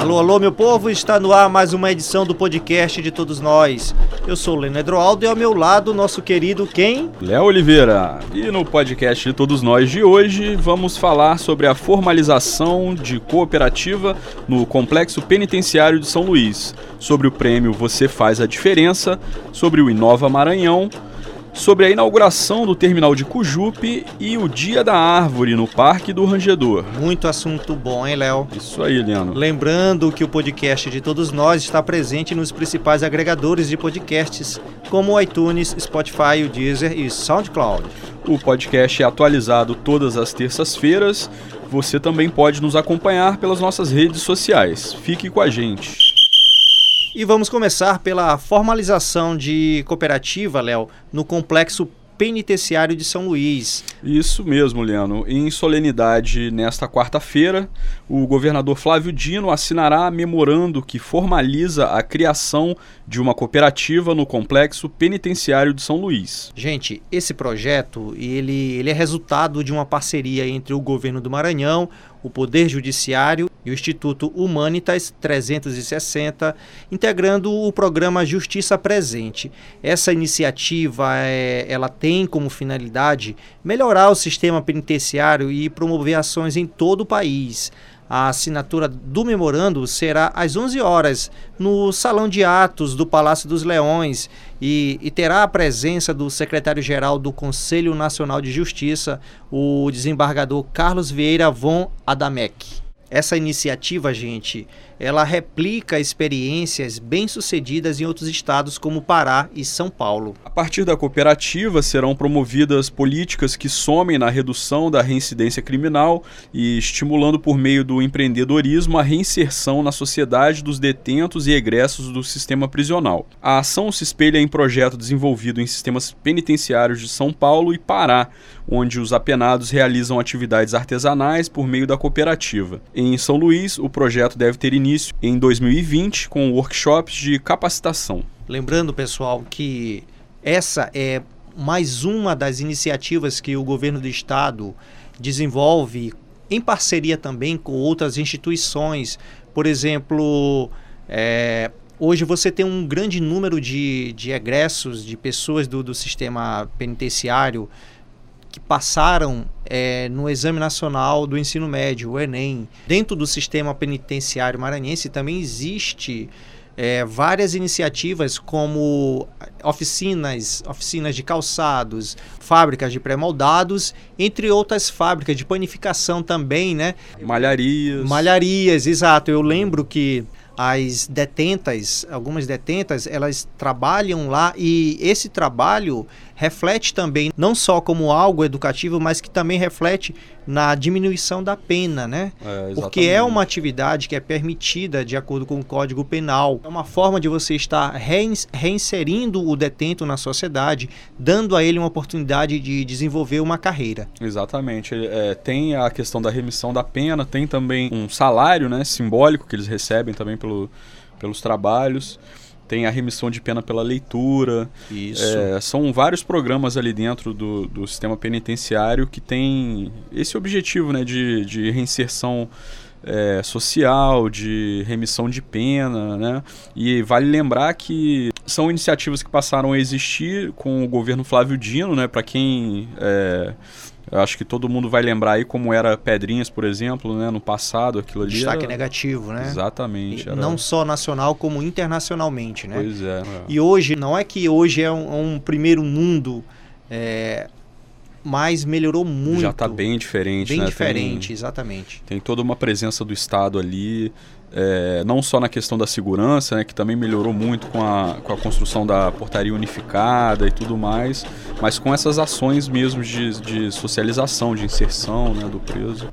Alô, alô, meu povo, está no ar mais uma edição do podcast de todos nós. Eu sou o Leno Edroaldo e ao meu lado, nosso querido quem? Léo Oliveira. E no podcast de todos nós de hoje, vamos falar sobre a formalização de cooperativa no Complexo Penitenciário de São Luís, sobre o prêmio Você Faz a Diferença, sobre o Inova Maranhão, sobre a inauguração do terminal de Cujupe e o Dia da Árvore no Parque do Rangedor. Muito assunto bom, hein, Léo? Isso aí, Leandro. Lembrando que o podcast de todos nós está presente nos principais agregadores de podcasts, como o iTunes, Spotify, o Deezer e SoundCloud. O podcast é atualizado todas as terças-feiras. Você também pode nos acompanhar pelas nossas redes sociais. Fique com a gente. E vamos começar pela formalização de cooperativa, Léo, no complexo penitenciário de São Luís. Isso mesmo, Leandro. Em solenidade nesta quarta-feira, o governador Flávio Dino assinará memorando que formaliza a criação de uma cooperativa no complexo penitenciário de São Luís. Gente, esse projeto ele, ele é resultado de uma parceria entre o governo do Maranhão, o Poder Judiciário e o Instituto Humanitas 360, integrando o programa Justiça Presente. Essa iniciativa é, ela tem como finalidade melhorar o sistema penitenciário e promover ações em todo o país. A assinatura do memorando será às 11 horas no Salão de Atos do Palácio dos Leões e, e terá a presença do secretário-geral do Conselho Nacional de Justiça, o desembargador Carlos Vieira von Adamec. Essa iniciativa, gente, ela replica experiências bem-sucedidas em outros estados como Pará e São Paulo. A partir da cooperativa serão promovidas políticas que somem na redução da reincidência criminal e estimulando por meio do empreendedorismo a reinserção na sociedade dos detentos e egressos do sistema prisional. A ação se espelha em projeto desenvolvido em sistemas penitenciários de São Paulo e Pará, onde os apenados realizam atividades artesanais por meio da cooperativa. Em São Luís, o projeto deve ter início em 2020 com workshops de capacitação. Lembrando, pessoal, que essa é mais uma das iniciativas que o governo do estado desenvolve em parceria também com outras instituições. Por exemplo, é, hoje você tem um grande número de, de egressos, de pessoas do, do sistema penitenciário que passaram é, no Exame Nacional do Ensino Médio, o Enem. Dentro do sistema penitenciário maranhense também existe é, várias iniciativas como oficinas, oficinas de calçados, fábricas de pré-moldados, entre outras fábricas de panificação também, né? Malharias. Malharias, exato. Eu lembro que as detentas, algumas detentas, elas trabalham lá e esse trabalho reflete também não só como algo educativo, mas que também reflete na diminuição da pena, né? É, Porque é uma atividade que é permitida de acordo com o Código Penal. É uma forma de você estar reinserindo o detento na sociedade, dando a ele uma oportunidade de desenvolver uma carreira. Exatamente. É, tem a questão da remissão da pena, tem também um salário né, simbólico que eles recebem também pelo, pelos trabalhos tem a remissão de pena pela leitura. Isso. É, são vários programas ali dentro do, do sistema penitenciário que tem esse objetivo né, de, de reinserção é, social, de remissão de pena, né? E vale lembrar que são iniciativas que passaram a existir com o governo Flávio Dino, né? Para quem é, eu acho que todo mundo vai lembrar aí como era Pedrinhas, por exemplo, né? No passado, aquilo ali. Destaque era... negativo, né? Exatamente. Era... Não só nacional, como internacionalmente, né? Pois é. E hoje, não é que hoje é um, um primeiro mundo, é... mas melhorou muito. Já está bem diferente, bem né? diferente, tem, exatamente. Tem toda uma presença do Estado ali é, não só na questão da segurança, né, que também melhorou muito com a, com a construção da portaria unificada e tudo mais, mas com essas ações mesmo de, de socialização, de inserção né, do preso.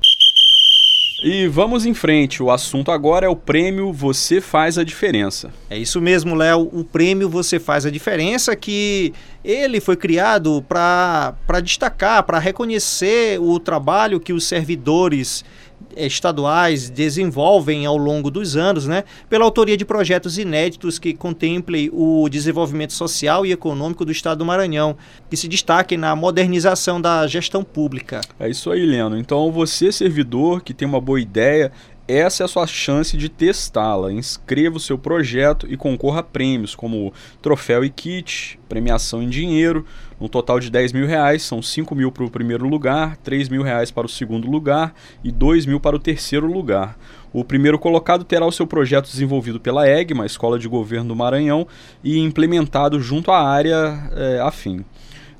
E vamos em frente, o assunto agora é o prêmio Você Faz a Diferença. É isso mesmo, Léo, o prêmio Você Faz a Diferença que ele foi criado para destacar, para reconhecer o trabalho que os servidores estaduais desenvolvem ao longo dos anos, né, pela autoria de projetos inéditos que contemplem o desenvolvimento social e econômico do Estado do Maranhão, que se destaquem na modernização da gestão pública. É isso aí, Leno. Então, você, servidor, que tem uma boa ideia, essa é a sua chance de testá-la. Inscreva o seu projeto e concorra a prêmios como troféu e kit, premiação em dinheiro, um total de 10 mil reais, são 5 mil para o primeiro lugar, 3 mil reais para o segundo lugar e 2 mil para o terceiro lugar. O primeiro colocado terá o seu projeto desenvolvido pela EGMA, Escola de Governo do Maranhão, e implementado junto à área é, afim.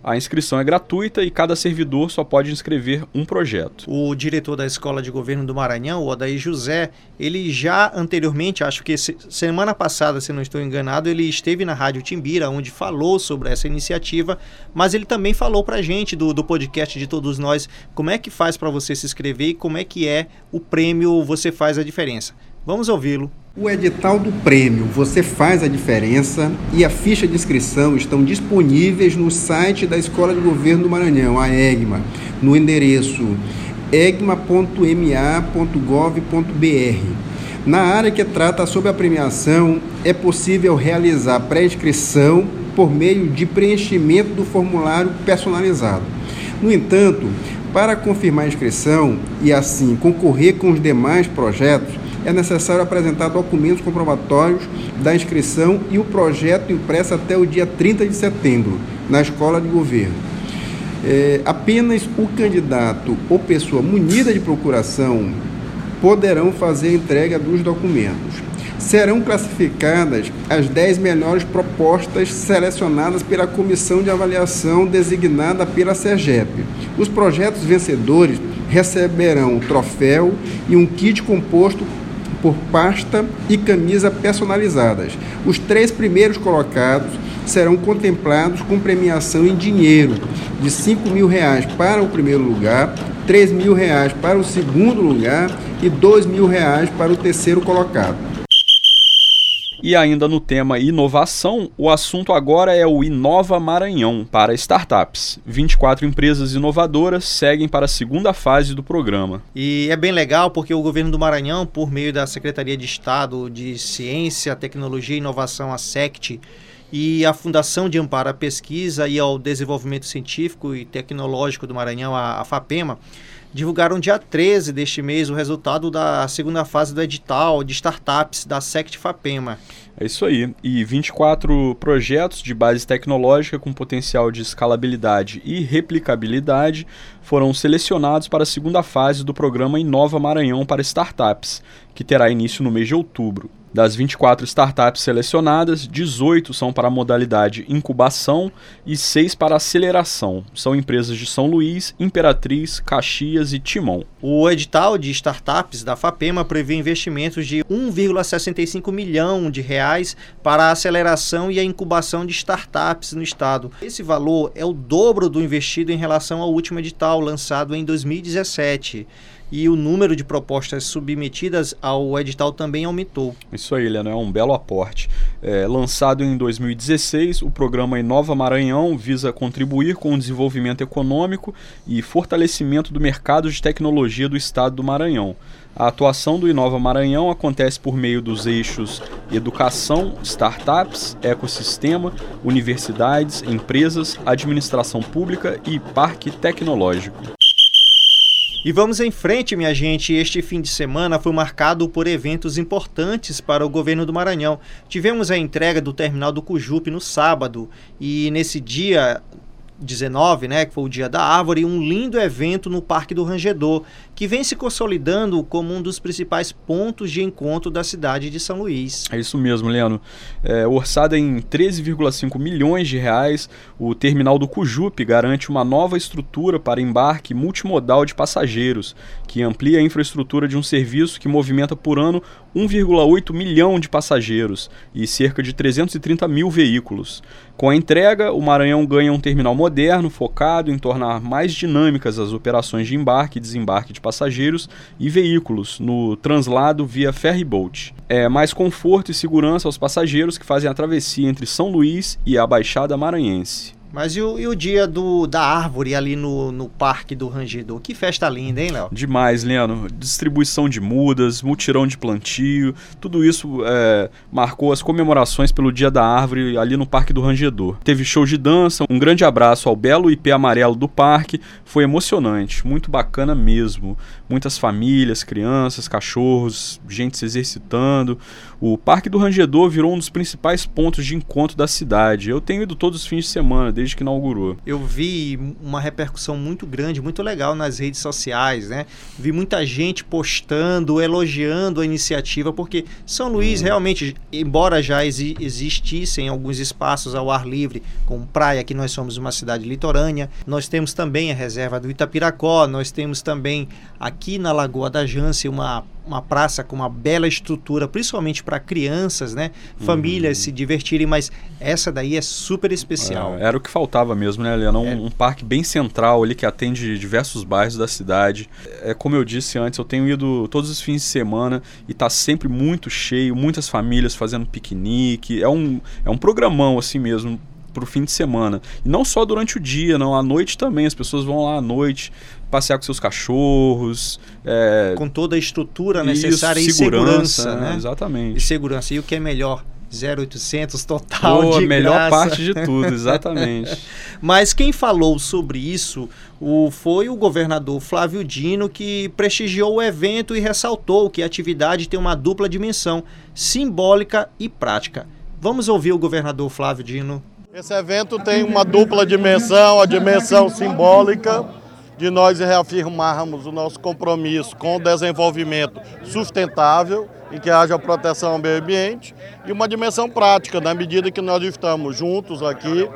A inscrição é gratuita e cada servidor só pode inscrever um projeto. O diretor da Escola de Governo do Maranhão, o Odaí José, ele já anteriormente, acho que semana passada, se não estou enganado, ele esteve na Rádio Timbira, onde falou sobre essa iniciativa, mas ele também falou para a gente do, do podcast de todos nós como é que faz para você se inscrever e como é que é o prêmio Você Faz a Diferença. Vamos ouvi-lo. O edital do prêmio Você Faz a Diferença e a ficha de inscrição estão disponíveis no site da Escola de Governo do Maranhão, a EGMA, no endereço egma.ma.gov.br. Na área que trata sobre a premiação, é possível realizar pré-inscrição por meio de preenchimento do formulário personalizado. No entanto, para confirmar a inscrição e assim concorrer com os demais projetos, é necessário apresentar documentos comprobatórios da inscrição e o projeto impresso até o dia 30 de setembro na Escola de Governo. É, apenas o candidato ou pessoa munida de procuração poderão fazer a entrega dos documentos. Serão classificadas as 10 melhores propostas selecionadas pela comissão de avaliação designada pela SERGEP. Os projetos vencedores receberão troféu e um kit composto por pasta e camisa personalizadas. Os três primeiros colocados serão contemplados com premiação em dinheiro de 5 mil reais para o primeiro lugar, 3 mil reais para o segundo lugar e 2 mil reais para o terceiro colocado. E ainda no tema inovação, o assunto agora é o Inova Maranhão para startups. 24 empresas inovadoras seguem para a segunda fase do programa. E é bem legal porque o governo do Maranhão, por meio da Secretaria de Estado de Ciência, Tecnologia e Inovação, a SECT, e a Fundação de Amparo à Pesquisa e ao Desenvolvimento Científico e Tecnológico do Maranhão, a, a FAPEMA, divulgaram dia 13 deste mês o resultado da segunda fase do edital de startups da Sect Fapema. É isso aí. E 24 projetos de base tecnológica com potencial de escalabilidade e replicabilidade foram selecionados para a segunda fase do programa Inova Maranhão para Startups, que terá início no mês de outubro. Das 24 startups selecionadas, 18 são para a modalidade incubação e 6 para aceleração. São empresas de São Luís, Imperatriz, Caxias e Timon. O edital de startups da FAPEMA prevê investimentos de 1,65 milhão de reais para a aceleração e a incubação de startups no estado. Esse valor é o dobro do investido em relação ao último edital lançado em 2017 e o número de propostas submetidas ao edital também aumentou. Isso aí, Helena, é um belo aporte. É, lançado em 2016, o programa Inova Maranhão visa contribuir com o desenvolvimento econômico e fortalecimento do mercado de tecnologia do estado do Maranhão. A atuação do Inova Maranhão acontece por meio dos eixos educação, startups, ecossistema, universidades, empresas, administração pública e parque tecnológico. E vamos em frente, minha gente. Este fim de semana foi marcado por eventos importantes para o governo do Maranhão. Tivemos a entrega do terminal do Cujupe no sábado e nesse dia 19, né, que foi o Dia da Árvore, um lindo evento no Parque do Rangedor, que vem se consolidando como um dos principais pontos de encontro da cidade de São Luís. É isso mesmo, Leandro. É, orçada em 13,5 milhões de reais, o terminal do Cujupe garante uma nova estrutura para embarque multimodal de passageiros, que amplia a infraestrutura de um serviço que movimenta por ano 1,8 milhão de passageiros e cerca de 330 mil veículos. Com a entrega, o Maranhão ganha um terminal moderno focado em tornar mais dinâmicas as operações de embarque e desembarque de passageiros e veículos no translado via ferryboat. É mais conforto e segurança aos passageiros que fazem a travessia entre São Luís e a Baixada Maranhense. Mas e o, e o dia do, da árvore ali no, no Parque do Rangedor? Que festa linda, hein, Léo? Demais, Leandro. Distribuição de mudas, mutirão de plantio, tudo isso é, marcou as comemorações pelo Dia da Árvore ali no Parque do Rangedor. Teve show de dança, um grande abraço ao belo IP amarelo do parque. Foi emocionante, muito bacana mesmo. Muitas famílias, crianças, cachorros, gente se exercitando. O Parque do Rangedor virou um dos principais pontos de encontro da cidade. Eu tenho ido todos os fins de semana, desde que inaugurou. Eu vi uma repercussão muito grande, muito legal nas redes sociais, né? Vi muita gente postando, elogiando a iniciativa, porque São Luís hum. realmente, embora já exi existissem alguns espaços ao ar livre, como praia, que nós somos uma cidade litorânea, nós temos também a reserva do Itapiracó, nós temos também aqui na Lagoa da Jance uma uma praça com uma bela estrutura, principalmente para crianças, né? Famílias uhum. se divertirem, mas essa daí é super especial. É, era o que faltava mesmo, né, Helena? Um, é. um, parque bem central ali que atende diversos bairros da cidade. É como eu disse antes, eu tenho ido todos os fins de semana e está sempre muito cheio, muitas famílias fazendo piquenique. É um, é um programão assim mesmo para o fim de semana. E não só durante o dia, não, à noite também. As pessoas vão lá à noite passear com seus cachorros. É... Com toda a estrutura necessária Isso, e segurança, segurança né? Exatamente. E segurança. E o que é melhor? 0800 total Pô, de a melhor graça. parte de tudo, exatamente. Mas quem falou sobre isso o, foi o governador Flávio Dino, que prestigiou o evento e ressaltou que a atividade tem uma dupla dimensão, simbólica e prática. Vamos ouvir o governador Flávio Dino. Esse evento tem uma dupla dimensão, a dimensão simbólica de nós reafirmarmos o nosso compromisso com o desenvolvimento sustentável em que haja proteção ao meio ambiente e uma dimensão prática, na medida que nós estamos juntos aqui,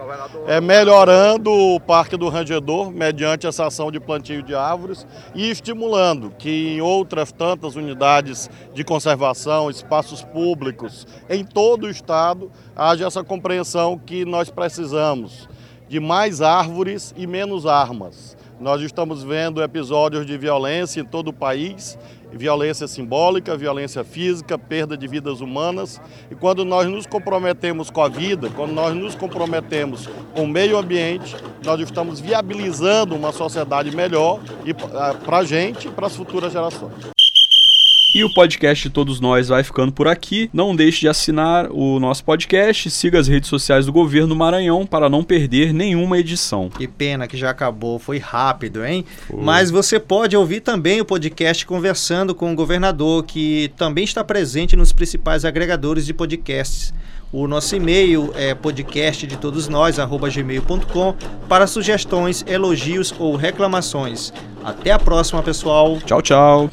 é, melhorando o Parque do Rangedor, mediante essa ação de plantio de árvores, e estimulando que em outras tantas unidades de conservação, espaços públicos, em todo o estado, haja essa compreensão que nós precisamos de mais árvores e menos armas. Nós estamos vendo episódios de violência em todo o país, violência simbólica, violência física, perda de vidas humanas. E quando nós nos comprometemos com a vida, quando nós nos comprometemos com o meio ambiente, nós estamos viabilizando uma sociedade melhor para a gente e para as futuras gerações. E o podcast de Todos Nós vai ficando por aqui. Não deixe de assinar o nosso podcast, siga as redes sociais do governo Maranhão para não perder nenhuma edição. Que pena que já acabou, foi rápido, hein? Foi. Mas você pode ouvir também o podcast Conversando com o Governador, que também está presente nos principais agregadores de podcasts. O nosso e-mail é podcast de todos nós, gmail.com, para sugestões, elogios ou reclamações. Até a próxima, pessoal. Tchau, tchau.